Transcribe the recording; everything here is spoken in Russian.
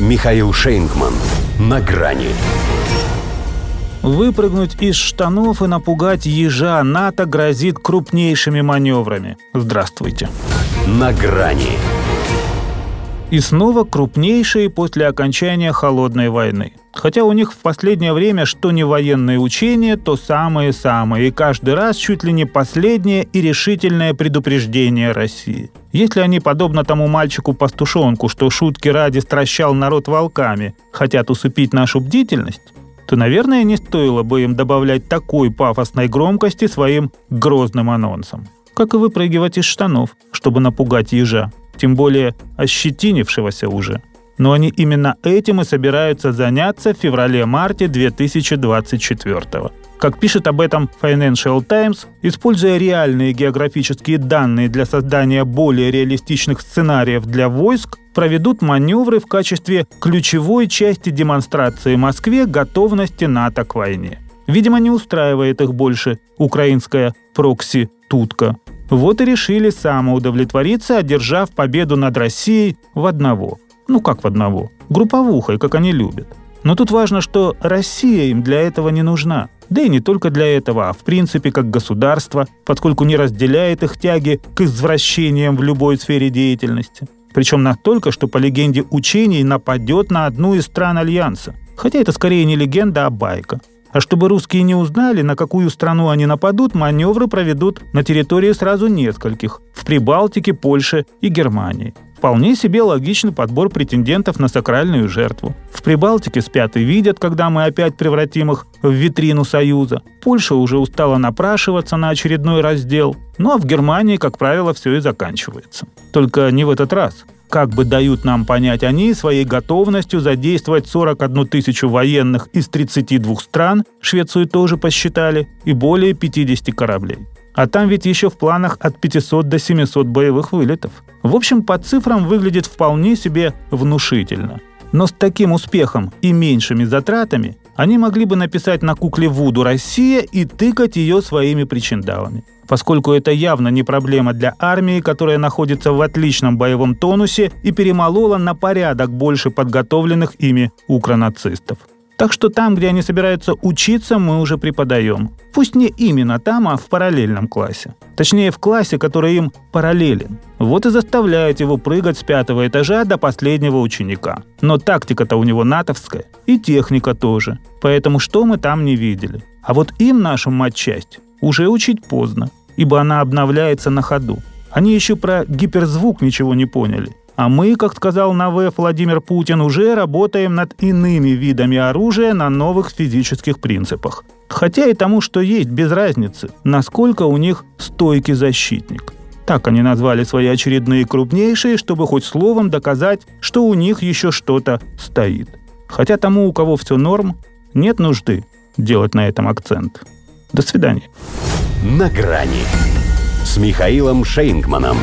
Михаил Шейнгман. На грани. Выпрыгнуть из штанов и напугать ежа НАТО грозит крупнейшими маневрами. Здравствуйте. На грани. И снова крупнейшие после окончания Холодной войны. Хотя у них в последнее время что не военные учения, то самые-самые, и каждый раз чуть ли не последнее и решительное предупреждение России. Если они, подобно тому мальчику-пастушонку, что шутки ради стращал народ волками, хотят усыпить нашу бдительность, то, наверное, не стоило бы им добавлять такой пафосной громкости своим грозным анонсом. Как и выпрыгивать из штанов, чтобы напугать ежа, тем более ощетинившегося уже – но они именно этим и собираются заняться в феврале-марте 2024 как пишет об этом Financial Times, используя реальные географические данные для создания более реалистичных сценариев для войск, проведут маневры в качестве ключевой части демонстрации Москве готовности НАТО к войне. Видимо, не устраивает их больше украинская прокси-тутка. Вот и решили самоудовлетвориться, одержав победу над Россией в одного – ну как в одного? Групповухой, как они любят. Но тут важно, что Россия им для этого не нужна. Да и не только для этого, а в принципе как государство, поскольку не разделяет их тяги к извращениям в любой сфере деятельности. Причем настолько, что по легенде учений нападет на одну из стран Альянса. Хотя это скорее не легенда, а байка. А чтобы русские не узнали, на какую страну они нападут, маневры проведут на территории сразу нескольких – в Прибалтике, Польше и Германии. Вполне себе логичный подбор претендентов на сакральную жертву. В Прибалтике спят и видят, когда мы опять превратим их в витрину Союза. Польша уже устала напрашиваться на очередной раздел. Ну а в Германии, как правило, все и заканчивается. Только не в этот раз. Как бы дают нам понять они своей готовностью задействовать 41 тысячу военных из 32 стран, Швецию тоже посчитали, и более 50 кораблей. А там ведь еще в планах от 500 до 700 боевых вылетов. В общем, по цифрам выглядит вполне себе внушительно. Но с таким успехом и меньшими затратами они могли бы написать на кукле Вуду «Россия» и тыкать ее своими причиндалами. Поскольку это явно не проблема для армии, которая находится в отличном боевом тонусе и перемолола на порядок больше подготовленных ими укронацистов. Так что там, где они собираются учиться, мы уже преподаем. Пусть не именно там, а в параллельном классе. Точнее, в классе, который им параллелен. Вот и заставляют его прыгать с пятого этажа до последнего ученика. Но тактика-то у него натовская. И техника тоже. Поэтому что мы там не видели? А вот им нашу матчасть уже учить поздно, ибо она обновляется на ходу. Они еще про гиперзвук ничего не поняли. А мы, как сказал на Владимир Путин, уже работаем над иными видами оружия на новых физических принципах. Хотя и тому, что есть, без разницы, насколько у них стойкий защитник. Так они назвали свои очередные крупнейшие, чтобы хоть словом доказать, что у них еще что-то стоит. Хотя тому, у кого все норм, нет нужды делать на этом акцент. До свидания. На грани с Михаилом Шейнгманом.